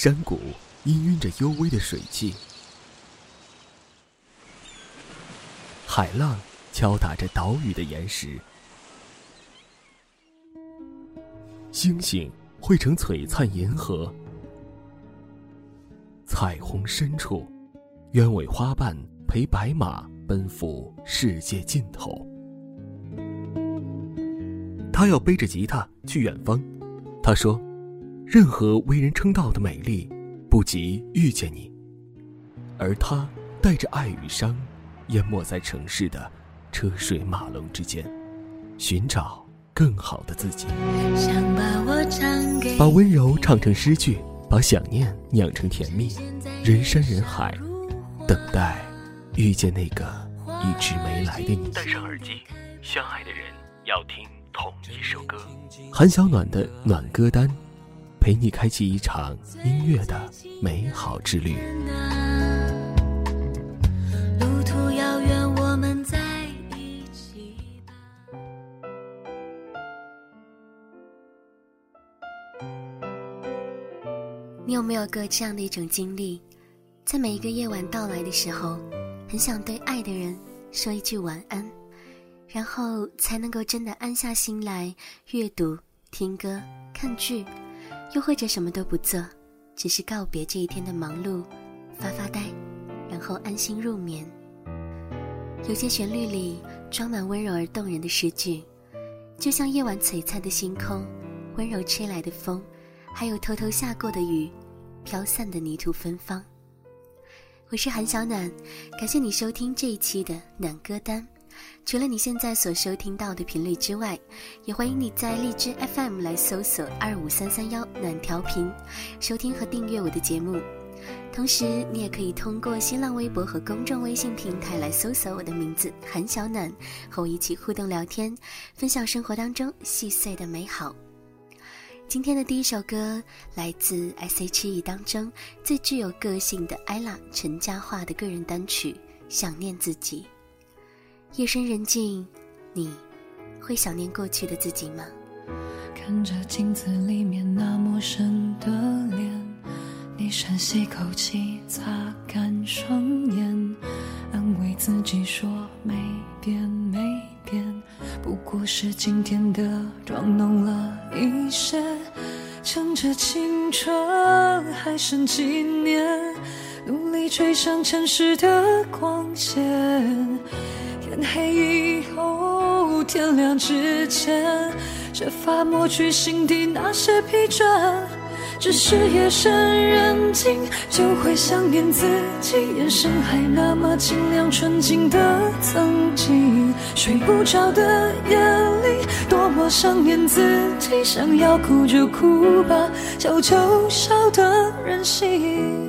山谷氤氲着幽微的水汽，海浪敲打着岛屿的岩石，星星汇成璀璨银河，彩虹深处，鸢尾花瓣陪白马奔赴世界尽头。他要背着吉他去远方，他说。任何为人称道的美丽，不及遇见你。而他带着爱与伤，淹没在城市的车水马龙之间，寻找更好的自己。想把我唱把温柔唱成诗句，把想念酿成甜蜜。人山人海，等待遇见那个一直没来的你。戴上耳机，相爱的人要听同一首歌。韩小暖的暖歌单。陪你开启一场音乐的美好之旅。路途遥远，我们在一起你有没有过这样的一种经历？在每一个夜晚到来的时候，很想对爱的人说一句晚安，然后才能够真的安下心来阅读、听歌、看剧。又或者什么都不做，只是告别这一天的忙碌，发发呆，然后安心入眠。有些旋律里装满温柔而动人的诗句，就像夜晚璀璨的星空，温柔吹来的风，还有偷偷下过的雨，飘散的泥土芬芳。我是韩小暖，感谢你收听这一期的暖歌单。除了你现在所收听到的频率之外，也欢迎你在荔枝 FM 来搜索二五三三幺暖调频，收听和订阅我的节目。同时，你也可以通过新浪微博和公众微信平台来搜索我的名字韩小暖，和我一起互动聊天，分享生活当中细碎的美好。今天的第一首歌来自 S.H.E 当中最具有个性的 ella 陈嘉桦的个人单曲《想念自己》。夜深人静，你会想念过去的自己吗？看着镜子里面那陌生的脸，你深吸口气，擦干双眼，安慰自己说没变没变，不过是今天的妆浓了一些。趁着青春还剩几年，努力追上城市的光线。天黑以后，天亮之前，设法抹去心底那些疲倦。只是夜深人静，就会想念自己，眼神还那么清亮纯净的曾经。睡不着的夜里，多么想念自己，想要哭就哭吧，笑就笑的任性。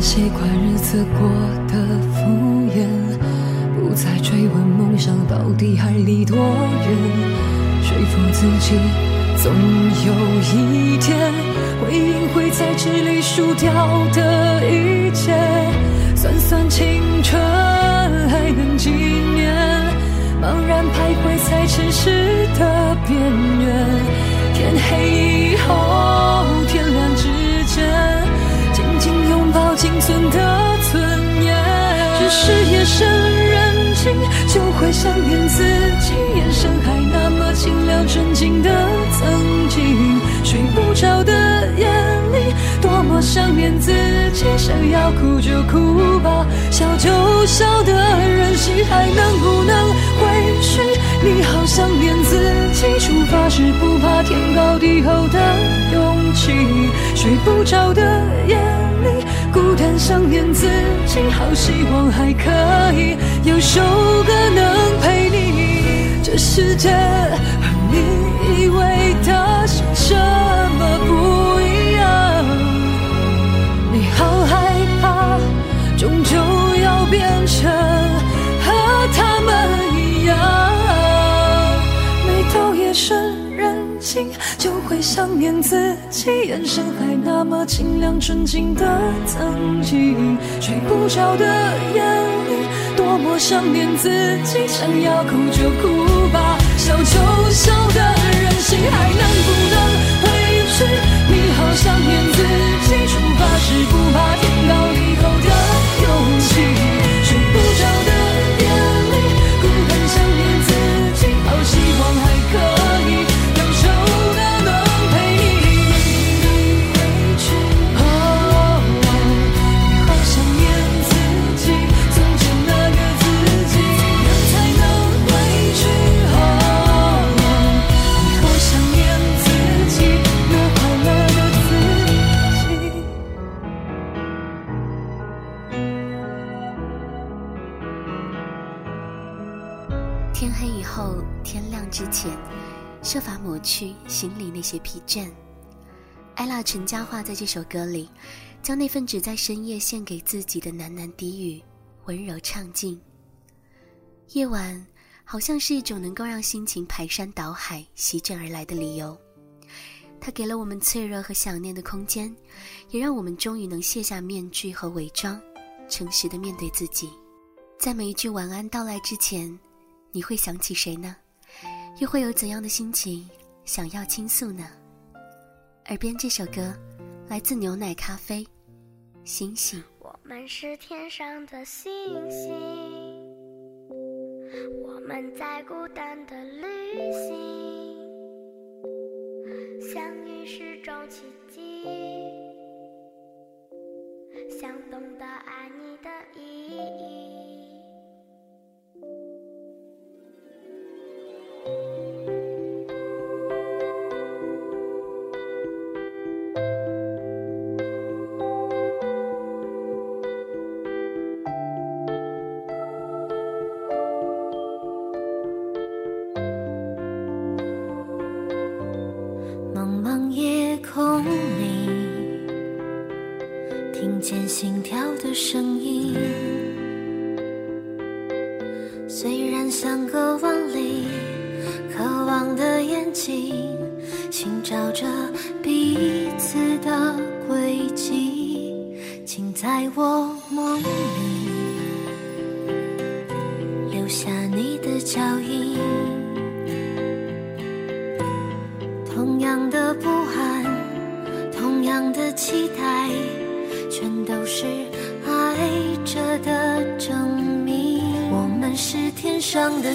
习惯日子过得敷衍，不再追问梦想到底还离多远，说服自己总有一天，会赢会在这里输掉的一切。算算青春还能几年，茫然徘徊在城市的边缘。天黑以后，天亮存的尊严，只是夜深人静就会想念自己，眼神还那么清亮纯净的曾经。睡不着的夜里，多么想念自己，想要哭就哭吧，笑就笑的任性，还能不能回去？你好想念自己，出发时不怕天高地厚的勇气。睡不着的夜里。孤单想念自己，好希望还可以有首歌能陪你。这世界和你以为的是这么不一样，你好害怕，终究要变成和他们就会想念自己，眼神还那么清亮纯净的曾经。睡不着的夜里，多么想念自己，想要哭就哭吧，天黑以后，天亮之前设法抹去心里那些疲倦。艾拉陈嘉桦在这首歌里，将那份只在深夜献给自己的喃喃低语，温柔唱尽。夜晚好像是一种能够让心情排山倒海、席卷而来的理由。它给了我们脆弱和想念的空间，也让我们终于能卸下面具和伪装，诚实的面对自己。在每一句晚安到来之前，你会想起谁呢？又会有怎样的心情想要倾诉呢？耳边这首歌来自牛奶咖啡，星星。我们是天上的星星，我们在孤单的旅行，相遇是种奇迹，想懂得爱你的意义。相隔万里渴望的眼睛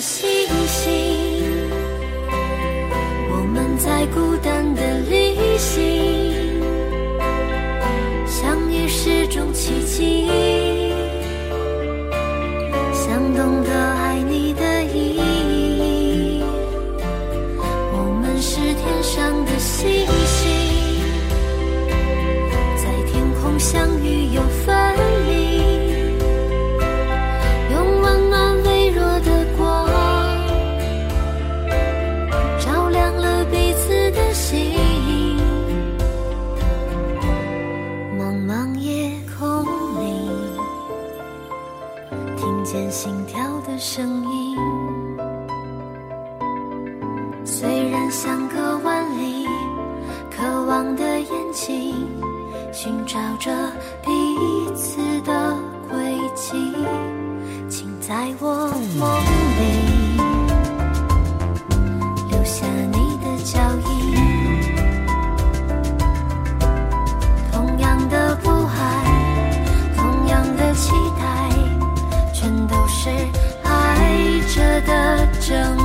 星星，寻找着彼此的轨迹，请在我梦里留下你的脚印。同样的不安，同样的期待，全都是爱着的证明。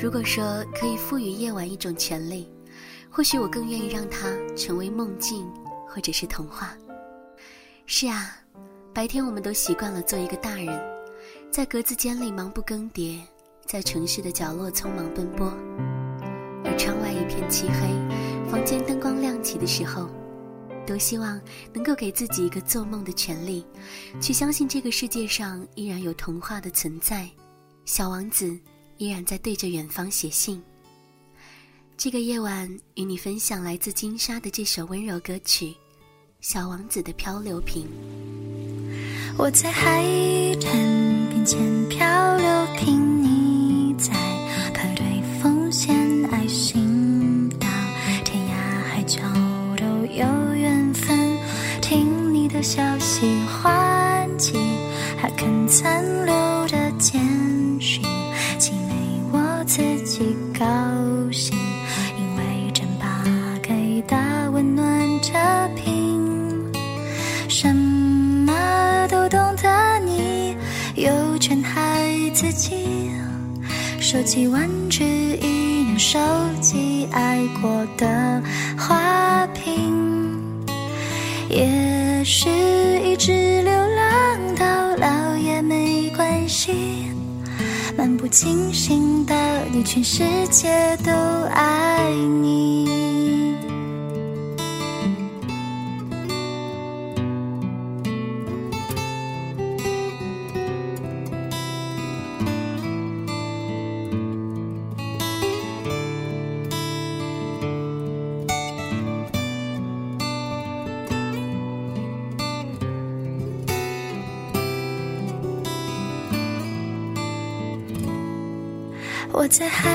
如果说可以赋予夜晚一种权利，或许我更愿意让它成为梦境，或者是童话。是啊，白天我们都习惯了做一个大人，在格子间里忙不更迭，在城市的角落匆忙奔波。而窗外一片漆黑，房间灯光亮起的时候，多希望能够给自己一个做梦的权利，去相信这个世界上依然有童话的存在，小王子。依然在对着远方写信。这个夜晚，与你分享来自金沙的这首温柔歌曲《小王子的漂流瓶》。我在海滩边捡漂流瓶，你在排队奉献爱心，到天涯海角都有缘分。听你的消息，唤起还肯残留的简收集玩具一样收集爱过的花瓶，也许一直流浪到老也没关系。漫不经心的你，全世界都爱你。我在海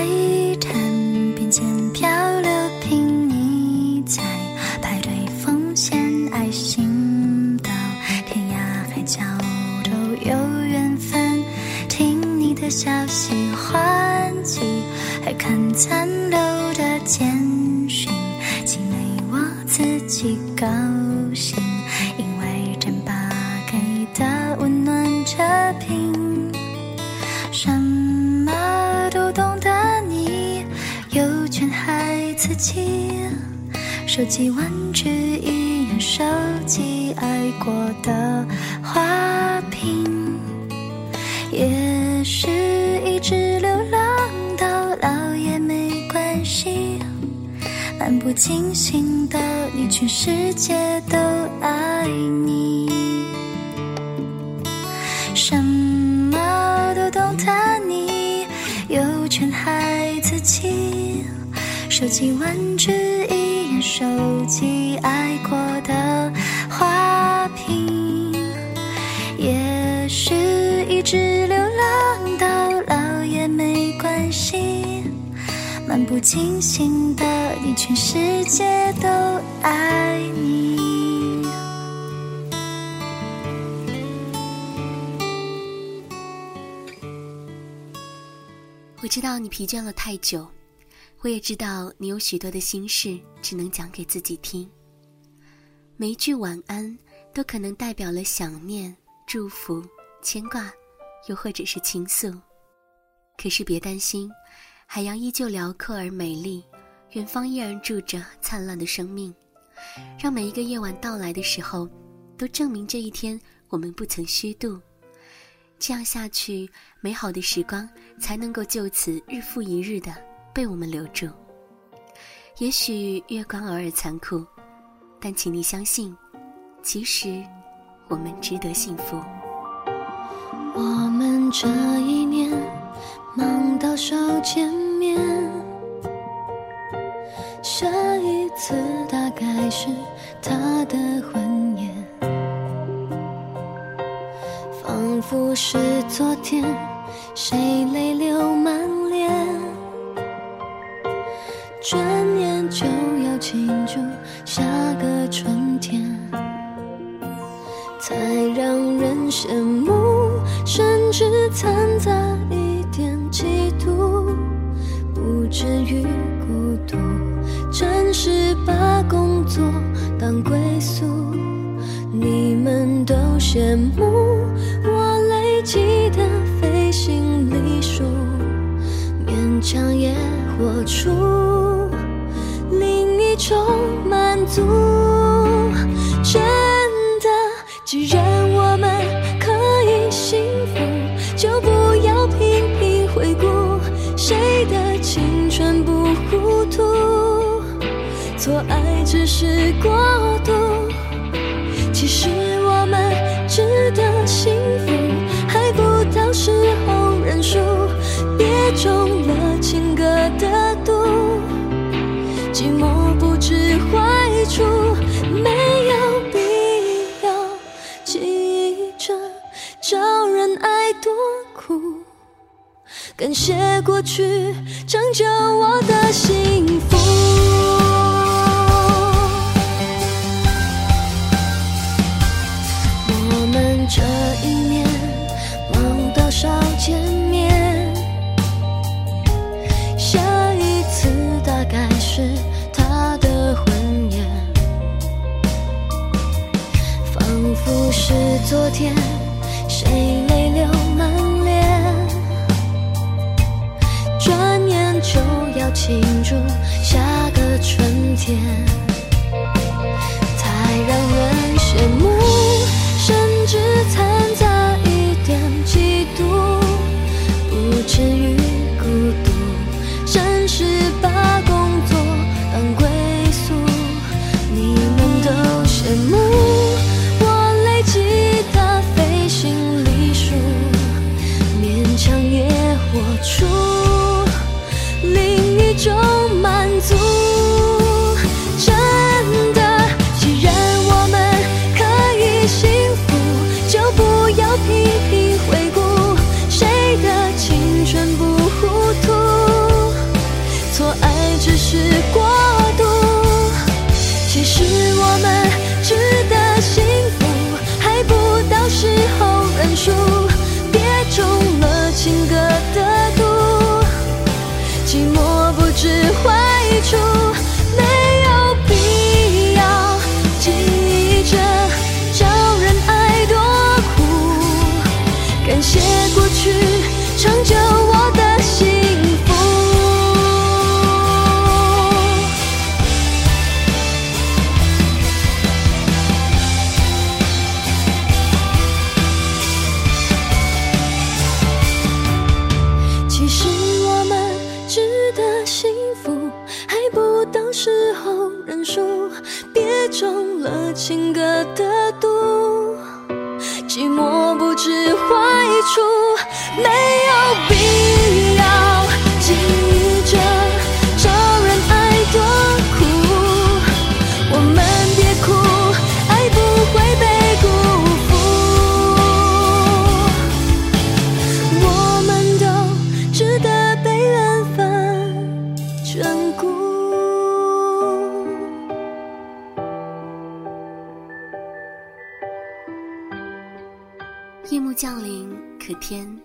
滩边捡漂流瓶，你在排队奉献爱心，到天涯海角都有缘分。听你的消息，欢喜还看残留的简害自己。收集玩具一样收集爱过的花瓶，也许一直流浪到老也没关系。漫不经心的你，全世界都爱你。什么都懂得你，收集玩具一样收集爱过的花瓶，也许一直流浪到老也没关系。漫不经心的你，全世界都爱你。我知道你疲倦了太久，我也知道你有许多的心事只能讲给自己听。每一句晚安都可能代表了想念、祝福、牵挂，又或者是倾诉。可是别担心，海洋依旧辽阔而美丽，远方依然住着灿烂的生命。让每一个夜晚到来的时候，都证明这一天我们不曾虚度。这样下去，美好的时光才能够就此日复一日的被我们留住。也许月光偶尔残酷，但请你相信，其实我们值得幸福。我们这一年忙到手见面，下一次大概是他的婚宴。仿佛是昨天，谁泪流满脸？转眼就要庆祝下个春天。才让人羡慕，甚至掺杂一点嫉妒，不至于孤独。真是把工作当归宿，你们都羡慕我累积的飞行里数，勉强也活出足。真的，既然我们可以幸福，就不要频频回顾谁的青春不糊涂。错爱只是过度，其实我们值得幸福，还不到时候认输，别中了情歌的毒，寂寞不知感谢过去成就我的幸福。我们这一年忙到少见面，下一次大概是他的婚宴，仿佛是昨天，情中。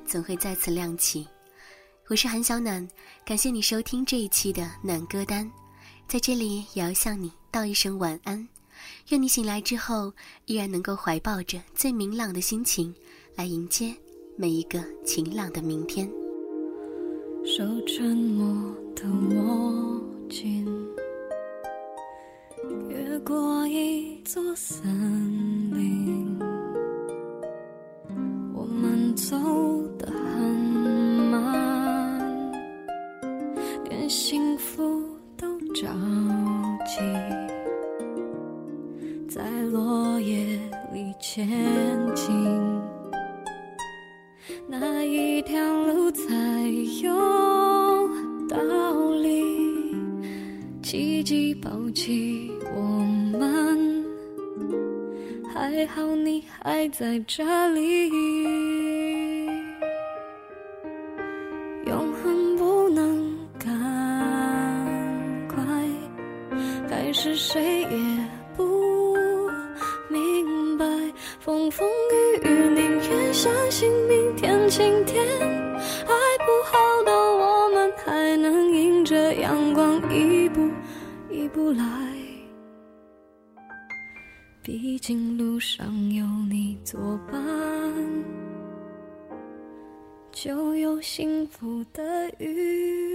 总会再次亮起。我是韩小暖，感谢你收听这一期的暖歌单，在这里也要向你道一声晚安。愿你醒来之后，依然能够怀抱着最明朗的心情，来迎接每一个晴朗的明天。手沉默的握紧，越过一座森林，还在这里永恒不能赶快但是谁也不明白风风雨雨宁愿相信明天晴天爱不好的我们还能迎着阳光一步一步来。路上有你作伴就有幸福的雨